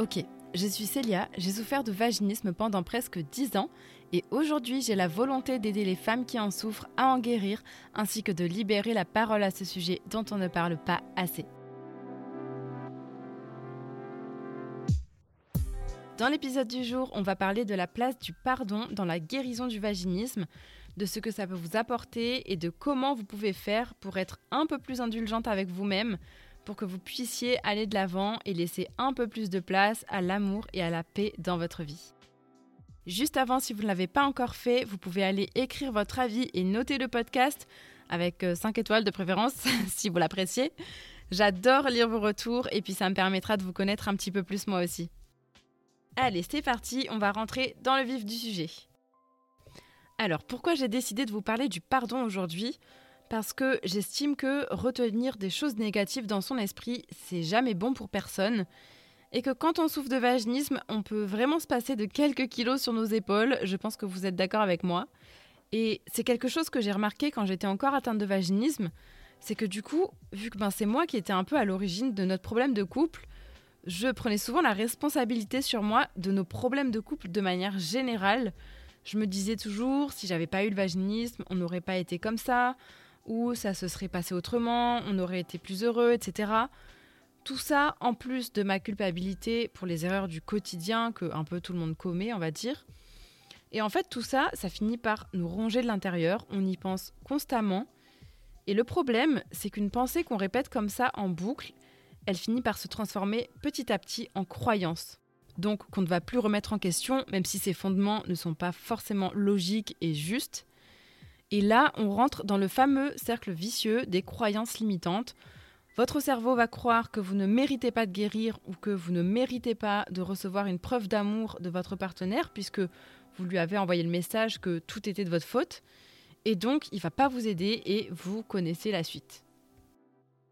Ok, je suis Célia, j'ai souffert de vaginisme pendant presque 10 ans et aujourd'hui j'ai la volonté d'aider les femmes qui en souffrent à en guérir ainsi que de libérer la parole à ce sujet dont on ne parle pas assez. Dans l'épisode du jour, on va parler de la place du pardon dans la guérison du vaginisme, de ce que ça peut vous apporter et de comment vous pouvez faire pour être un peu plus indulgente avec vous-même pour que vous puissiez aller de l'avant et laisser un peu plus de place à l'amour et à la paix dans votre vie. Juste avant, si vous ne l'avez pas encore fait, vous pouvez aller écrire votre avis et noter le podcast avec 5 euh, étoiles de préférence si vous l'appréciez. J'adore lire vos retours et puis ça me permettra de vous connaître un petit peu plus moi aussi. Allez, c'est parti, on va rentrer dans le vif du sujet. Alors, pourquoi j'ai décidé de vous parler du pardon aujourd'hui? Parce que j'estime que retenir des choses négatives dans son esprit, c'est jamais bon pour personne. Et que quand on souffre de vaginisme, on peut vraiment se passer de quelques kilos sur nos épaules. Je pense que vous êtes d'accord avec moi. Et c'est quelque chose que j'ai remarqué quand j'étais encore atteinte de vaginisme. C'est que du coup, vu que ben, c'est moi qui étais un peu à l'origine de notre problème de couple, je prenais souvent la responsabilité sur moi de nos problèmes de couple de manière générale. Je me disais toujours, si j'avais pas eu le vaginisme, on n'aurait pas été comme ça, ou ça se serait passé autrement, on aurait été plus heureux, etc. Tout ça, en plus de ma culpabilité pour les erreurs du quotidien que un peu tout le monde commet, on va dire. Et en fait, tout ça, ça finit par nous ronger de l'intérieur, on y pense constamment. Et le problème, c'est qu'une pensée qu'on répète comme ça en boucle, elle finit par se transformer petit à petit en croyance. Donc qu'on ne va plus remettre en question, même si ses fondements ne sont pas forcément logiques et justes. Et là, on rentre dans le fameux cercle vicieux des croyances limitantes. Votre cerveau va croire que vous ne méritez pas de guérir ou que vous ne méritez pas de recevoir une preuve d'amour de votre partenaire puisque vous lui avez envoyé le message que tout était de votre faute. Et donc, il ne va pas vous aider et vous connaissez la suite.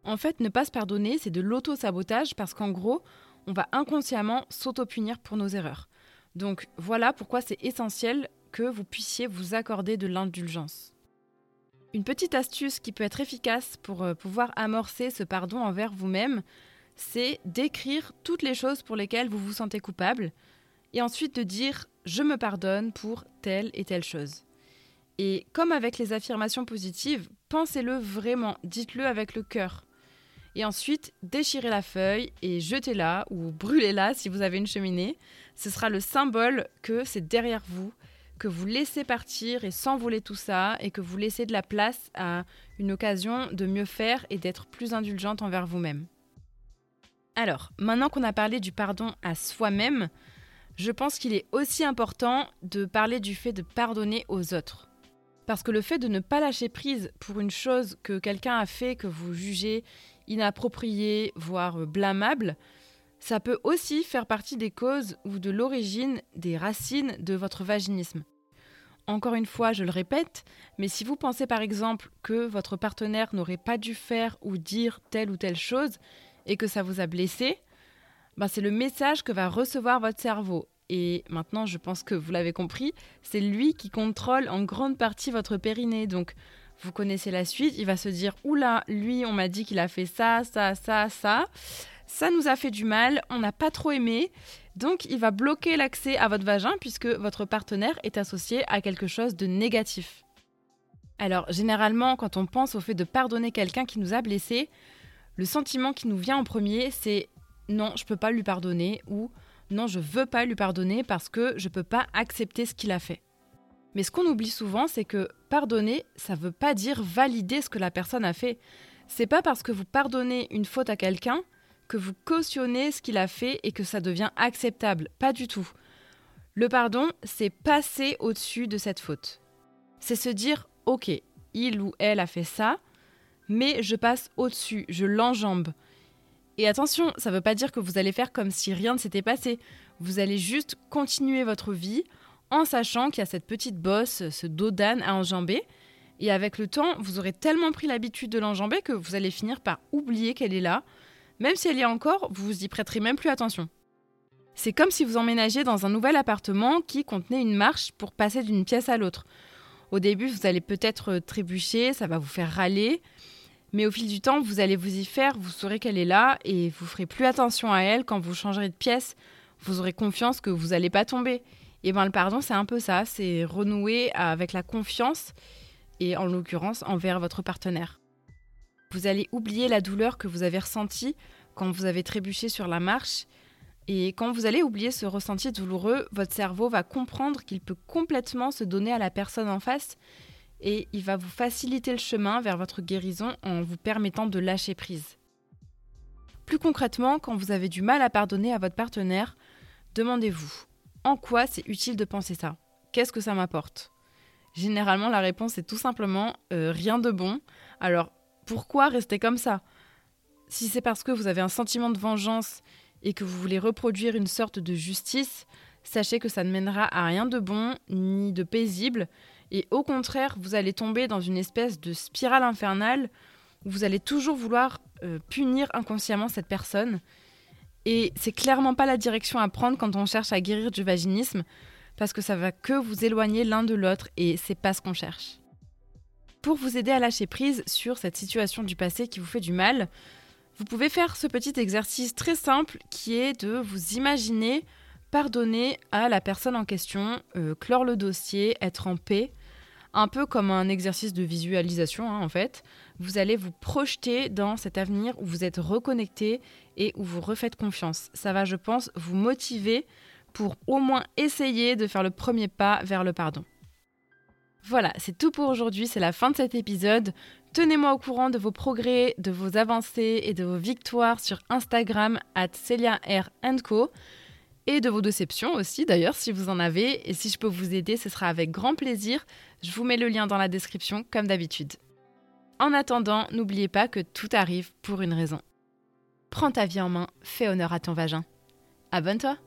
En fait, ne pas se pardonner, c'est de l'auto-sabotage parce qu'en gros, on va inconsciemment s'auto-punir pour nos erreurs. Donc voilà pourquoi c'est essentiel que vous puissiez vous accorder de l'indulgence. Une petite astuce qui peut être efficace pour euh, pouvoir amorcer ce pardon envers vous-même, c'est d'écrire toutes les choses pour lesquelles vous vous sentez coupable et ensuite de dire je me pardonne pour telle et telle chose. Et comme avec les affirmations positives, pensez-le vraiment, dites-le avec le cœur. Et ensuite, déchirez la feuille et jetez-la ou brûlez-la si vous avez une cheminée. Ce sera le symbole que c'est derrière vous que vous laissez partir et s'envoler tout ça et que vous laissez de la place à une occasion de mieux faire et d'être plus indulgente envers vous-même. Alors, maintenant qu'on a parlé du pardon à soi-même, je pense qu'il est aussi important de parler du fait de pardonner aux autres. Parce que le fait de ne pas lâcher prise pour une chose que quelqu'un a fait que vous jugez inappropriée, voire blâmable, ça peut aussi faire partie des causes ou de l'origine des racines de votre vaginisme. Encore une fois, je le répète, mais si vous pensez par exemple que votre partenaire n'aurait pas dû faire ou dire telle ou telle chose et que ça vous a blessé, ben c'est le message que va recevoir votre cerveau. Et maintenant, je pense que vous l'avez compris, c'est lui qui contrôle en grande partie votre périnée. Donc, vous connaissez la suite, il va se dire Oula, lui, on m'a dit qu'il a fait ça, ça, ça, ça ça nous a fait du mal, on n'a pas trop aimé, donc il va bloquer l'accès à votre vagin puisque votre partenaire est associé à quelque chose de négatif. Alors généralement quand on pense au fait de pardonner quelqu'un qui nous a blessés, le sentiment qui nous vient en premier c'est non, je peux pas lui pardonner ou non, je veux pas lui pardonner parce que je peux pas accepter ce qu'il a fait. Mais ce qu'on oublie souvent, c'est que pardonner, ça veut pas dire valider ce que la personne a fait. C'est pas parce que vous pardonnez une faute à quelqu'un que vous cautionnez ce qu'il a fait et que ça devient acceptable. Pas du tout. Le pardon, c'est passer au-dessus de cette faute. C'est se dire, ok, il ou elle a fait ça, mais je passe au-dessus, je l'enjambe. Et attention, ça ne veut pas dire que vous allez faire comme si rien ne s'était passé. Vous allez juste continuer votre vie en sachant qu'il y a cette petite bosse, ce dos d'âne à enjamber. Et avec le temps, vous aurez tellement pris l'habitude de l'enjamber que vous allez finir par oublier qu'elle est là, même si elle y est encore, vous y prêterez même plus attention. C'est comme si vous emménagiez dans un nouvel appartement qui contenait une marche pour passer d'une pièce à l'autre. Au début, vous allez peut-être trébucher, ça va vous faire râler, mais au fil du temps, vous allez vous y faire, vous saurez qu'elle est là et vous ferez plus attention à elle quand vous changerez de pièce vous aurez confiance que vous n'allez pas tomber. Et bien le pardon, c'est un peu ça, c'est renouer avec la confiance, et en l'occurrence envers votre partenaire. Vous allez oublier la douleur que vous avez ressentie quand vous avez trébuché sur la marche, et quand vous allez oublier ce ressenti douloureux, votre cerveau va comprendre qu'il peut complètement se donner à la personne en face, et il va vous faciliter le chemin vers votre guérison en vous permettant de lâcher prise. Plus concrètement, quand vous avez du mal à pardonner à votre partenaire, demandez-vous en quoi c'est utile de penser ça? Qu'est-ce que ça m'apporte? Généralement, la réponse est tout simplement euh, rien de bon. Alors, pourquoi rester comme ça? Si c'est parce que vous avez un sentiment de vengeance et que vous voulez reproduire une sorte de justice, sachez que ça ne mènera à rien de bon ni de paisible. Et au contraire, vous allez tomber dans une espèce de spirale infernale où vous allez toujours vouloir euh, punir inconsciemment cette personne. Et c'est clairement pas la direction à prendre quand on cherche à guérir du vaginisme, parce que ça va que vous éloigner l'un de l'autre et c'est pas ce qu'on cherche. Pour vous aider à lâcher prise sur cette situation du passé qui vous fait du mal, vous pouvez faire ce petit exercice très simple qui est de vous imaginer pardonner à la personne en question, euh, clore le dossier, être en paix, un peu comme un exercice de visualisation hein, en fait. Vous allez vous projeter dans cet avenir où vous êtes reconnecté et où vous refaites confiance. Ça va, je pense, vous motiver pour au moins essayer de faire le premier pas vers le pardon. Voilà, c'est tout pour aujourd'hui, c'est la fin de cet épisode. Tenez-moi au courant de vos progrès, de vos avancées et de vos victoires sur Instagram at Co et de vos déceptions aussi d'ailleurs si vous en avez et si je peux vous aider ce sera avec grand plaisir. Je vous mets le lien dans la description comme d'habitude. En attendant, n'oubliez pas que tout arrive pour une raison. Prends ta vie en main, fais honneur à ton vagin. Abonne-toi